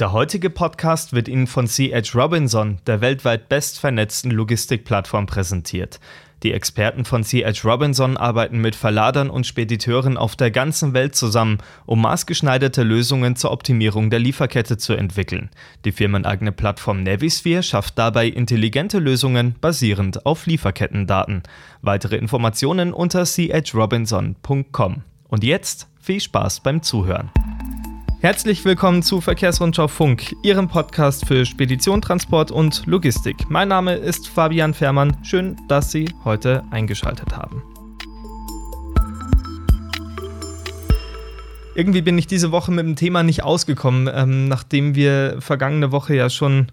Der heutige Podcast wird Ihnen von C.H. Robinson, der weltweit bestvernetzten Logistikplattform, präsentiert. Die Experten von C.H. Robinson arbeiten mit Verladern und Spediteuren auf der ganzen Welt zusammen, um maßgeschneiderte Lösungen zur Optimierung der Lieferkette zu entwickeln. Die firmeneigene Plattform Navisphere schafft dabei intelligente Lösungen basierend auf Lieferkettendaten. Weitere Informationen unter chrobinson.com. Und jetzt viel Spaß beim Zuhören. Herzlich willkommen zu Verkehrsrundschau Funk, Ihrem Podcast für Spedition, Transport und Logistik. Mein Name ist Fabian Fährmann. Schön, dass Sie heute eingeschaltet haben. Irgendwie bin ich diese Woche mit dem Thema nicht ausgekommen, ähm, nachdem wir vergangene Woche ja schon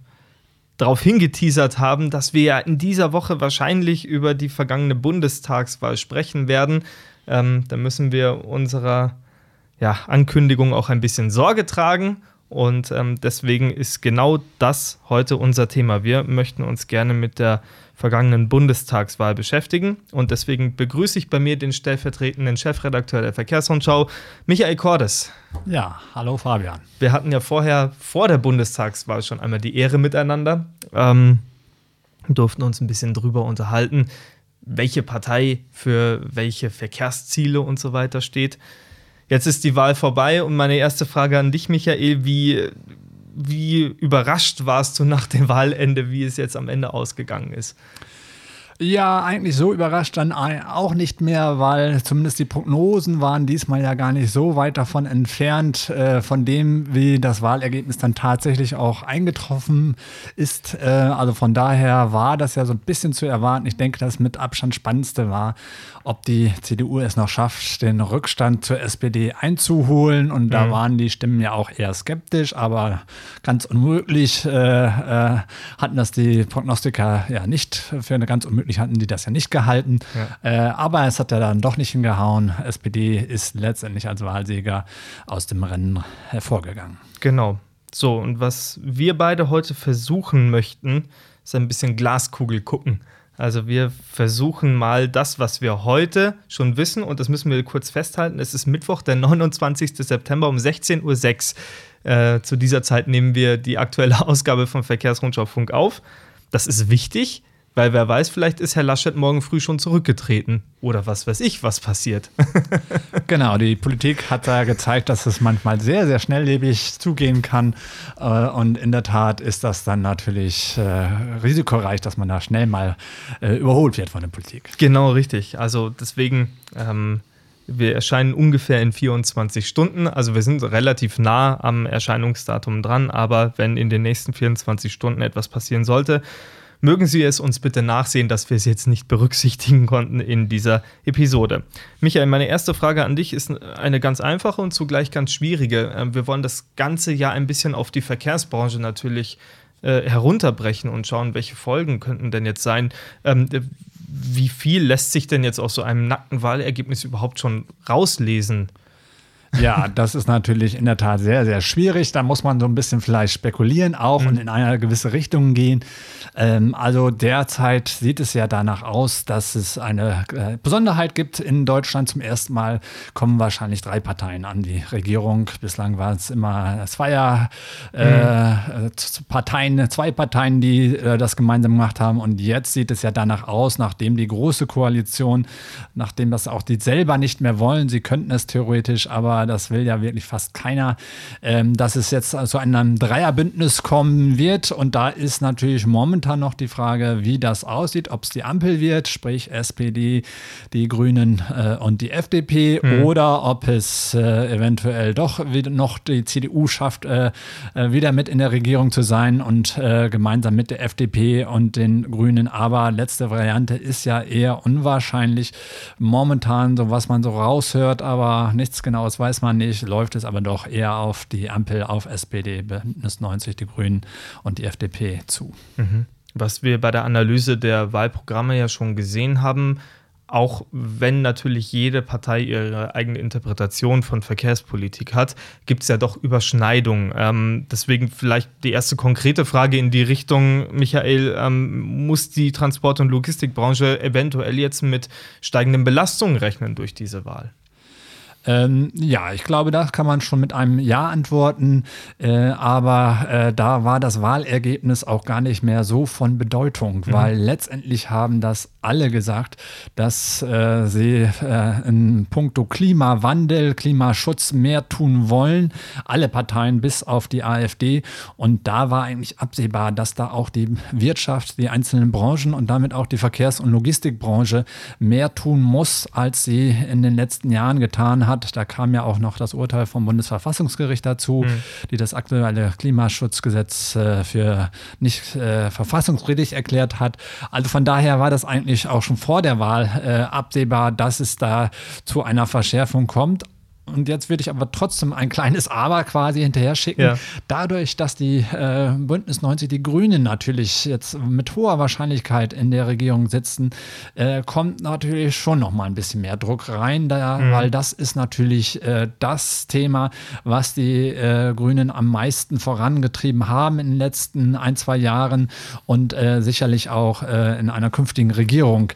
darauf hingeteasert haben, dass wir ja in dieser Woche wahrscheinlich über die vergangene Bundestagswahl sprechen werden. Ähm, da müssen wir unserer ja, Ankündigung auch ein bisschen Sorge tragen. Und ähm, deswegen ist genau das heute unser Thema. Wir möchten uns gerne mit der vergangenen Bundestagswahl beschäftigen. Und deswegen begrüße ich bei mir den stellvertretenden Chefredakteur der Verkehrsrundschau, Michael Cordes. Ja, hallo Fabian. Wir hatten ja vorher, vor der Bundestagswahl, schon einmal die Ehre miteinander. Ähm, durften uns ein bisschen drüber unterhalten, welche Partei für welche Verkehrsziele und so weiter steht. Jetzt ist die Wahl vorbei und meine erste Frage an dich, Michael, wie, wie überrascht warst du nach dem Wahlende, wie es jetzt am Ende ausgegangen ist? Ja, eigentlich so überrascht dann auch nicht mehr, weil zumindest die Prognosen waren diesmal ja gar nicht so weit davon entfernt, äh, von dem, wie das Wahlergebnis dann tatsächlich auch eingetroffen ist. Äh, also von daher war das ja so ein bisschen zu erwarten. Ich denke, das mit Abstand spannendste war, ob die CDU es noch schafft, den Rückstand zur SPD einzuholen. Und da mhm. waren die Stimmen ja auch eher skeptisch, aber ganz unmöglich äh, äh hatten das die Prognostiker ja nicht für eine ganz unmögliche Möglich hatten die das ja nicht gehalten. Ja. Äh, aber es hat ja dann doch nicht hingehauen. SPD ist letztendlich als Wahlsieger aus dem Rennen hervorgegangen. Genau. So, und was wir beide heute versuchen möchten, ist ein bisschen Glaskugel gucken. Also wir versuchen mal das, was wir heute schon wissen, und das müssen wir kurz festhalten. Es ist Mittwoch, der 29. September um 16.06 Uhr. Äh, zu dieser Zeit nehmen wir die aktuelle Ausgabe von Verkehrsrundschau Funk auf. Das ist wichtig, weil wer weiß, vielleicht ist Herr Laschet morgen früh schon zurückgetreten. Oder was weiß ich, was passiert. genau, die Politik hat da gezeigt, dass es manchmal sehr, sehr schnelllebig zugehen kann. Äh, und in der Tat ist das dann natürlich äh, risikoreich, dass man da schnell mal äh, überholt wird von der Politik. Genau, richtig. Also deswegen. Ähm wir erscheinen ungefähr in 24 Stunden, also wir sind relativ nah am Erscheinungsdatum dran, aber wenn in den nächsten 24 Stunden etwas passieren sollte, Mögen Sie es uns bitte nachsehen, dass wir es jetzt nicht berücksichtigen konnten in dieser Episode. Michael, meine erste Frage an dich ist eine ganz einfache und zugleich ganz schwierige. Ähm, wir wollen das ganze ja ein bisschen auf die Verkehrsbranche natürlich äh, herunterbrechen und schauen, welche Folgen könnten denn jetzt sein. Ähm, wie viel lässt sich denn jetzt aus so einem nackten Wahlergebnis überhaupt schon rauslesen? Ja, das ist natürlich in der Tat sehr, sehr schwierig. Da muss man so ein bisschen vielleicht spekulieren auch mhm. und in eine gewisse Richtung gehen. Ähm, also derzeit sieht es ja danach aus, dass es eine äh, Besonderheit gibt. In Deutschland zum ersten Mal kommen wahrscheinlich drei Parteien an die Regierung. Bislang war es immer Zweier äh, mhm. Parteien, zwei Parteien, die äh, das gemeinsam gemacht haben. Und jetzt sieht es ja danach aus, nachdem die große Koalition, nachdem das auch die selber nicht mehr wollen, sie könnten es theoretisch, aber das will ja wirklich fast keiner, ähm, dass es jetzt zu einem Dreierbündnis kommen wird. Und da ist natürlich momentan noch die Frage, wie das aussieht, ob es die Ampel wird, sprich SPD, die Grünen äh, und die FDP, mhm. oder ob es äh, eventuell doch noch die CDU schafft, äh, äh, wieder mit in der Regierung zu sein und äh, gemeinsam mit der FDP und den Grünen. Aber letzte Variante ist ja eher unwahrscheinlich. Momentan, so was man so raushört, aber nichts Genaues weiß weiß man nicht, läuft es aber doch eher auf die Ampel, auf SPD, Bündnis 90, die Grünen und die FDP zu. Mhm. Was wir bei der Analyse der Wahlprogramme ja schon gesehen haben, auch wenn natürlich jede Partei ihre eigene Interpretation von Verkehrspolitik hat, gibt es ja doch Überschneidungen. Ähm, deswegen vielleicht die erste konkrete Frage in die Richtung, Michael, ähm, muss die Transport- und Logistikbranche eventuell jetzt mit steigenden Belastungen rechnen durch diese Wahl? Ähm, ja, ich glaube, das kann man schon mit einem Ja antworten. Äh, aber äh, da war das Wahlergebnis auch gar nicht mehr so von Bedeutung, mhm. weil letztendlich haben das alle gesagt, dass äh, sie äh, in puncto Klimawandel, Klimaschutz mehr tun wollen. Alle Parteien bis auf die AfD. Und da war eigentlich absehbar, dass da auch die Wirtschaft, die einzelnen Branchen und damit auch die Verkehrs- und Logistikbranche mehr tun muss, als sie in den letzten Jahren getan hat. Da kam ja auch noch das Urteil vom Bundesverfassungsgericht dazu, mhm. die das aktuelle Klimaschutzgesetz äh, für nicht äh, verfassungswidrig erklärt hat. Also von daher war das eigentlich auch schon vor der Wahl äh, absehbar, dass es da zu einer Verschärfung kommt. Und jetzt würde ich aber trotzdem ein kleines Aber quasi hinterher schicken. Ja. Dadurch, dass die äh, Bündnis 90, die Grünen natürlich jetzt mit hoher Wahrscheinlichkeit in der Regierung sitzen, äh, kommt natürlich schon noch mal ein bisschen mehr Druck rein, da, mhm. weil das ist natürlich äh, das Thema, was die äh, Grünen am meisten vorangetrieben haben in den letzten ein, zwei Jahren und äh, sicherlich auch äh, in einer künftigen Regierung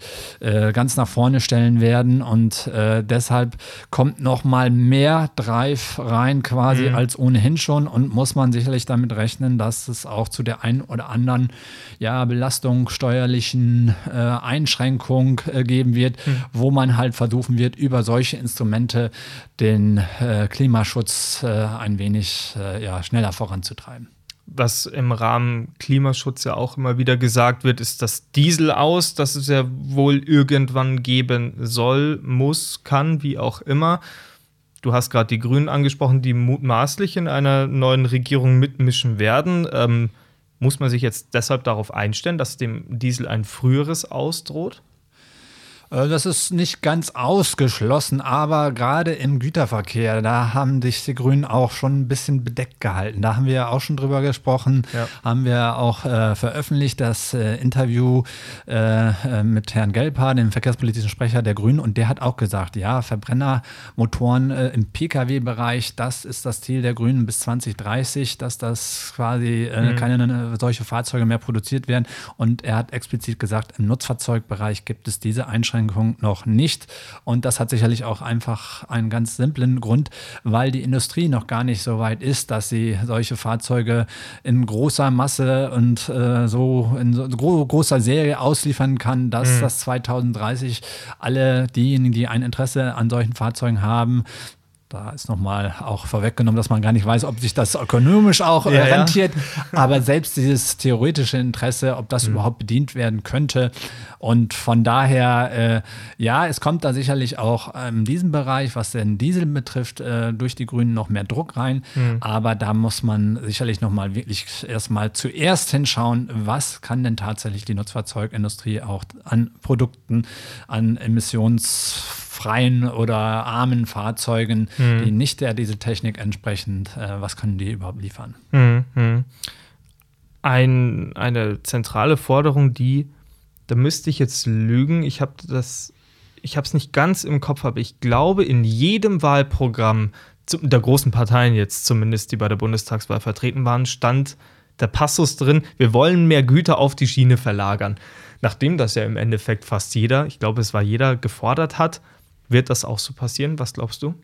ganz nach vorne stellen werden. Und deshalb kommt noch mal mehr mehr Drive rein quasi mhm. als ohnehin schon und muss man sicherlich damit rechnen, dass es auch zu der einen oder anderen ja, Belastung, steuerlichen äh, Einschränkung äh, geben wird, mhm. wo man halt versuchen wird, über solche Instrumente den äh, Klimaschutz äh, ein wenig äh, ja, schneller voranzutreiben was im Rahmen Klimaschutz ja auch immer wieder gesagt wird, ist das Diesel aus, das es ja wohl irgendwann geben soll, muss, kann, wie auch immer. Du hast gerade die Grünen angesprochen, die mutmaßlich in einer neuen Regierung mitmischen werden. Ähm, muss man sich jetzt deshalb darauf einstellen, dass dem Diesel ein früheres ausdroht? Äh, das ist nicht ganz ausgeschlossen, aber gerade im Güterverkehr, da haben sich die Grünen auch schon ein bisschen bedeckt gehalten. Da haben wir ja auch schon drüber gesprochen, ja. haben wir auch äh, veröffentlicht, das äh, Interview äh, äh mit Herrn Gelper, dem verkehrspolitischen Sprecher der Grünen, und der hat auch gesagt, ja, Verbrennermotoren äh, im Pkw-Bereich, das ist das Ziel der Grünen bis 2030, dass das quasi mhm. keine solche Fahrzeuge mehr produziert werden. Und er hat explizit gesagt, im Nutzfahrzeugbereich gibt es diese Einschränkungen Einschränkung noch nicht. Und das hat sicherlich auch einfach einen ganz simplen Grund, weil die Industrie noch gar nicht so weit ist, dass sie solche Fahrzeuge in großer Masse und äh, so in so gro großer Serie ausliefern kann, dass mhm. das 2030 alle diejenigen, die ein Interesse an solchen Fahrzeugen haben, da ist nochmal auch vorweggenommen, dass man gar nicht weiß, ob sich das ökonomisch auch äh, ja, rentiert. Ja. Aber selbst dieses theoretische Interesse, ob das mhm. überhaupt bedient werden könnte. Und von daher, äh, ja, es kommt da sicherlich auch in diesem Bereich, was den Diesel betrifft, äh, durch die Grünen noch mehr Druck rein. Mhm. Aber da muss man sicherlich nochmal wirklich erstmal zuerst hinschauen, was kann denn tatsächlich die Nutzfahrzeugindustrie auch an Produkten, an Emissions freien oder armen Fahrzeugen, mhm. die nicht der Dieseltechnik entsprechen, äh, was können die überhaupt liefern? Mhm. Ein, eine zentrale Forderung, die, da müsste ich jetzt lügen, ich habe das, ich habe es nicht ganz im Kopf, aber ich glaube, in jedem Wahlprogramm der großen Parteien jetzt zumindest, die bei der Bundestagswahl vertreten waren, stand der Passus drin, wir wollen mehr Güter auf die Schiene verlagern. Nachdem das ja im Endeffekt fast jeder, ich glaube, es war jeder gefordert hat, wird das auch so passieren? Was glaubst du?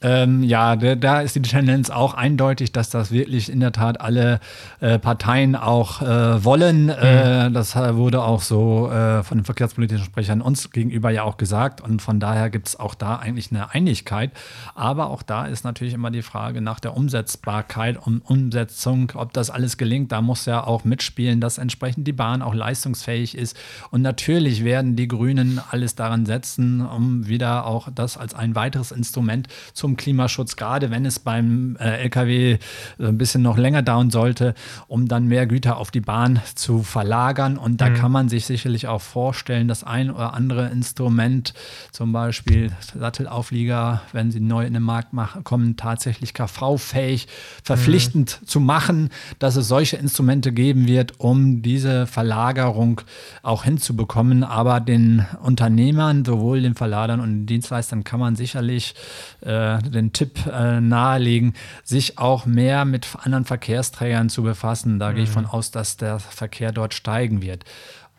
Ähm, ja, da, da, ist die Tendenz auch eindeutig, dass das wirklich in der Tat alle äh, Parteien auch äh, wollen. Mhm. Äh, das wurde auch so äh, von den verkehrspolitischen Sprechern uns gegenüber ja auch gesagt. Und von daher gibt es auch da eigentlich eine Einigkeit. Aber auch da ist natürlich immer die Frage nach der Umsetzbarkeit und Umsetzung, ob das alles gelingt. Da muss ja auch mitspielen, dass entsprechend die Bahn auch leistungsfähig ist. Und natürlich werden die Grünen alles daran setzen, um wieder auch das als ein weiteres Instrument zu zum Klimaschutz, gerade wenn es beim äh, Lkw ein bisschen noch länger dauern sollte, um dann mehr Güter auf die Bahn zu verlagern. Und da mhm. kann man sich sicherlich auch vorstellen, dass ein oder andere Instrument, zum Beispiel Sattelauflieger, wenn sie neu in den Markt machen, kommen, tatsächlich KV-fähig, verpflichtend mhm. zu machen, dass es solche Instrumente geben wird, um diese Verlagerung auch hinzubekommen. Aber den Unternehmern, sowohl den Verladern und den Dienstleistern, kann man sicherlich äh, den Tipp äh, nahelegen, sich auch mehr mit anderen Verkehrsträgern zu befassen. Da mhm. gehe ich mhm. von aus, dass der Verkehr dort steigen wird.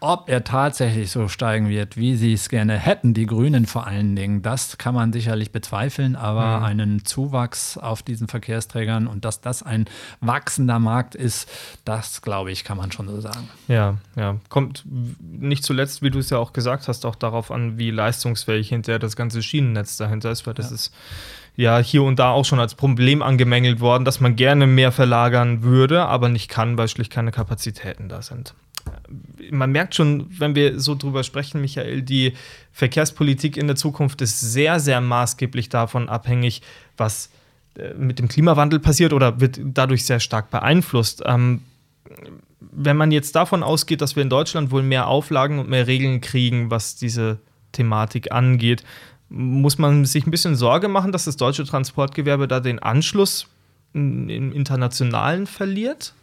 ob er tatsächlich so steigen wird, wie sie es gerne hätten, die Grünen vor allen Dingen, das kann man sicherlich bezweifeln, aber mhm. einen Zuwachs auf diesen Verkehrsträgern und dass das ein wachsender Markt ist, das glaube ich, kann man schon so sagen. Ja, ja. Kommt nicht zuletzt, wie du es ja auch gesagt hast, auch darauf an, wie leistungsfähig hinterher das ganze Schienennetz dahinter ist, weil das ja. ist ja hier und da auch schon als Problem angemängelt worden, dass man gerne mehr verlagern würde, aber nicht kann, weil schlicht keine Kapazitäten da sind man merkt schon, wenn wir so drüber sprechen, Michael, die Verkehrspolitik in der Zukunft ist sehr, sehr maßgeblich davon abhängig, was äh, mit dem Klimawandel passiert oder wird dadurch sehr stark beeinflusst. Ähm, wenn man jetzt davon ausgeht, dass wir in Deutschland wohl mehr Auflagen und mehr Regeln kriegen, was diese Thematik angeht, muss man sich ein bisschen Sorge machen, dass das deutsche Transportgewerbe da den Anschluss im Internationalen verliert?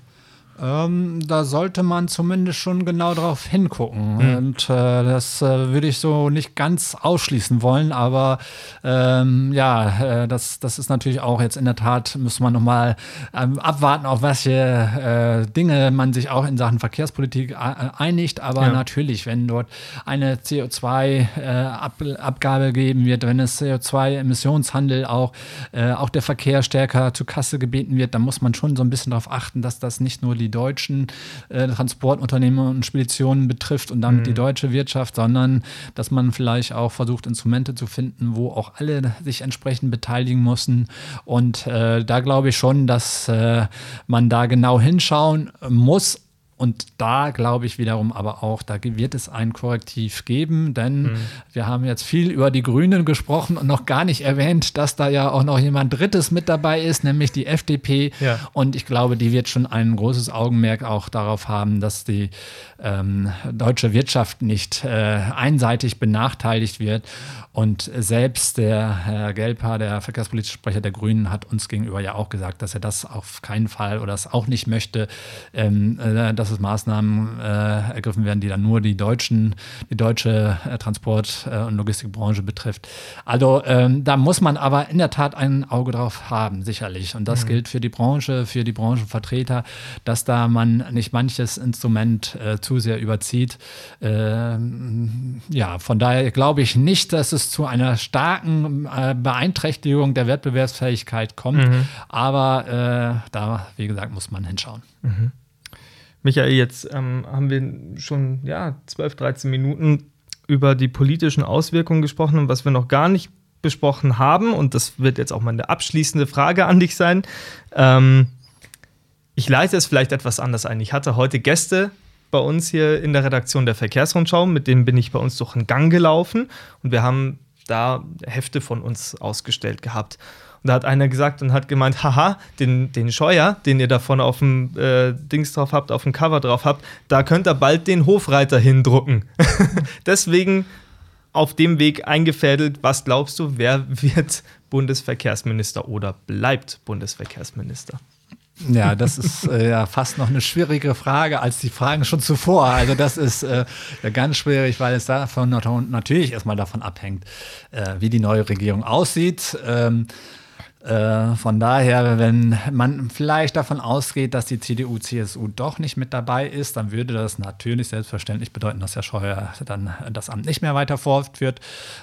Ähm, da sollte man zumindest schon genau drauf hingucken. Mhm. Und äh, das äh, würde ich so nicht ganz ausschließen wollen, aber ähm, ja, äh, das, das ist natürlich auch jetzt in der Tat, muss man nochmal ähm, abwarten, auf welche äh, Dinge man sich auch in Sachen Verkehrspolitik äh, einigt. Aber ja. natürlich, wenn dort eine CO2-Abgabe äh, geben wird, wenn es CO2-Emissionshandel auch, auch der Verkehr stärker zur Kasse gebeten wird, dann muss man schon so ein bisschen darauf achten, dass das nicht nur die die deutschen äh, Transportunternehmen und Speditionen betrifft und damit mhm. die deutsche Wirtschaft, sondern dass man vielleicht auch versucht, Instrumente zu finden, wo auch alle sich entsprechend beteiligen müssen. Und äh, da glaube ich schon, dass äh, man da genau hinschauen muss und da glaube ich wiederum aber auch, da wird es ein Korrektiv geben, denn mhm. wir haben jetzt viel über die Grünen gesprochen und noch gar nicht erwähnt, dass da ja auch noch jemand Drittes mit dabei ist, nämlich die FDP. Ja. Und ich glaube, die wird schon ein großes Augenmerk auch darauf haben, dass die ähm, deutsche Wirtschaft nicht äh, einseitig benachteiligt wird. Und selbst der Herr Gelper, der verkehrspolitische Sprecher der Grünen, hat uns gegenüber ja auch gesagt, dass er das auf keinen Fall oder das auch nicht möchte, ähm, äh, dass es Maßnahmen äh, ergriffen werden, die dann nur die deutschen, die deutsche äh, Transport- äh, und Logistikbranche betrifft. Also ähm, da muss man aber in der Tat ein Auge drauf haben, sicherlich. Und das mhm. gilt für die Branche, für die Branchenvertreter, dass da man nicht manches Instrument äh, zu sehr überzieht. Ähm, ja, von daher glaube ich nicht, dass es zu einer starken äh, Beeinträchtigung der Wettbewerbsfähigkeit kommt. Mhm. Aber äh, da, wie gesagt, muss man hinschauen. Mhm. Michael, jetzt ähm, haben wir schon ja, 12, 13 Minuten über die politischen Auswirkungen gesprochen und was wir noch gar nicht besprochen haben, und das wird jetzt auch meine abschließende Frage an dich sein. Ähm, ich leite es vielleicht etwas anders ein. Ich hatte heute Gäste bei uns hier in der Redaktion der Verkehrsrundschau, mit denen bin ich bei uns durch einen Gang gelaufen und wir haben da Hefte von uns ausgestellt gehabt. Und da hat einer gesagt und hat gemeint, haha, den, den Scheuer, den ihr davon auf dem äh, Dings drauf habt, auf dem Cover drauf habt, da könnt ihr bald den Hofreiter hindrucken. Deswegen auf dem Weg eingefädelt, was glaubst du, wer wird Bundesverkehrsminister oder bleibt Bundesverkehrsminister? Ja, das ist äh, ja fast noch eine schwierige Frage als die Fragen schon zuvor. Also das ist äh, ganz schwierig, weil es davon natürlich erstmal davon abhängt, äh, wie die neue Regierung aussieht. Ähm, äh, von daher, wenn man vielleicht davon ausgeht, dass die CDU, CSU doch nicht mit dabei ist, dann würde das natürlich selbstverständlich bedeuten, dass Herr Scheuer dann das Amt nicht mehr weiter fortführt.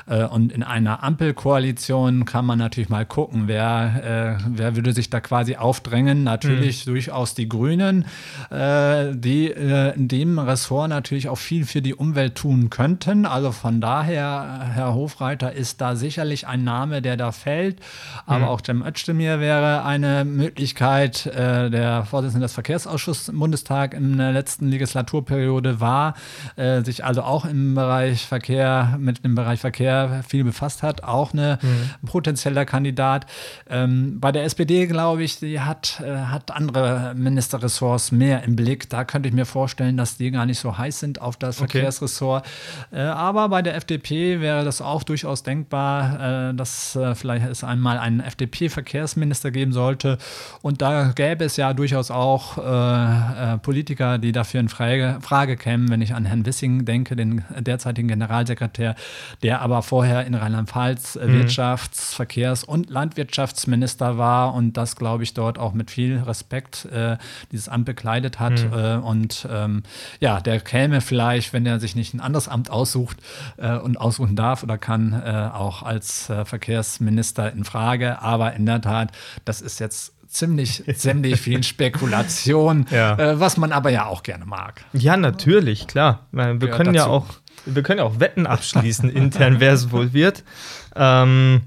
Äh, und in einer Ampelkoalition kann man natürlich mal gucken, wer, äh, wer würde sich da quasi aufdrängen. Natürlich mhm. durchaus die Grünen, die in dem Ressort natürlich auch viel für die Umwelt tun könnten. Also von daher, Herr Hofreiter ist da sicherlich ein Name, der da fällt. Aber mhm. auch Cem Özdemir wäre eine Möglichkeit. Äh, der Vorsitzende des Verkehrsausschusses im Bundestag in der letzten Legislaturperiode war, äh, sich also auch im Bereich Verkehr, mit dem Bereich Verkehr viel befasst hat, auch eine mhm. potenzieller Kandidat. Ähm, bei der SPD, glaube ich, die hat, äh, hat andere Ministerressorts mehr im Blick. Da könnte ich mir vorstellen, dass die gar nicht so heiß sind auf das okay. Verkehrsressort. Äh, aber bei der FDP wäre das auch durchaus denkbar, äh, dass äh, vielleicht es einmal einen FDP FDP-Verkehrsminister geben sollte. Und da gäbe es ja durchaus auch äh, äh, Politiker, die dafür in Frage, Frage kämen, wenn ich an Herrn Wissing denke, den derzeitigen Generalsekretär, der aber vorher in Rheinland-Pfalz äh, mhm. Wirtschafts-, Verkehrs- und Landwirtschaftsminister war und das, glaube ich, dort auch mit viel Respekt äh, dieses Amt bekleidet hat. Mhm. Äh, und ähm, ja, der käme vielleicht, wenn er sich nicht ein anderes Amt aussucht äh, und aussuchen darf oder kann, auch als Verkehrsminister in Frage. Aber in der Tat, das ist jetzt ziemlich, ziemlich viel Spekulation, ja. äh, was man aber ja auch gerne mag. Ja, natürlich, klar. Wir Gehört können dazu. ja auch, wir können ja auch Wetten abschließen intern, wer es wohl wird. Ähm,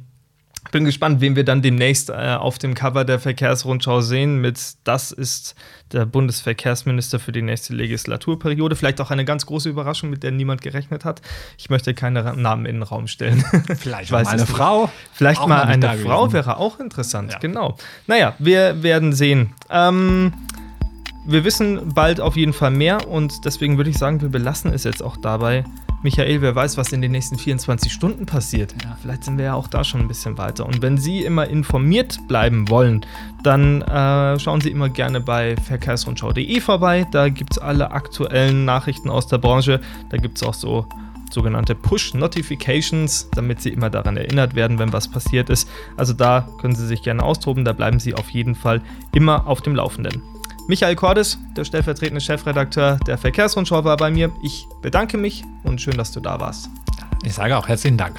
bin gespannt, wen wir dann demnächst äh, auf dem Cover der Verkehrsrundschau sehen. Mit das ist der Bundesverkehrsminister für die nächste Legislaturperiode. Vielleicht auch eine ganz große Überraschung, mit der niemand gerechnet hat. Ich möchte keine Namen in den Raum stellen. Vielleicht mal eine Frau. Vielleicht mal eine Frau wäre auch interessant. Ja. Genau. Naja, wir werden sehen. Ähm, wir wissen bald auf jeden Fall mehr und deswegen würde ich sagen, wir belassen es jetzt auch dabei. Michael, wer weiß, was in den nächsten 24 Stunden passiert. Ja, vielleicht sind wir ja auch da schon ein bisschen weiter. Und wenn Sie immer informiert bleiben wollen, dann äh, schauen Sie immer gerne bei verkehrsrundschau.de vorbei. Da gibt es alle aktuellen Nachrichten aus der Branche. Da gibt es auch so sogenannte Push-Notifications, damit Sie immer daran erinnert werden, wenn was passiert ist. Also da können Sie sich gerne austoben, da bleiben Sie auf jeden Fall immer auf dem Laufenden. Michael Cordes, der stellvertretende Chefredakteur der Verkehrsrundschau, war bei mir. Ich bedanke mich und schön, dass du da warst. Ich sage auch herzlichen Dank.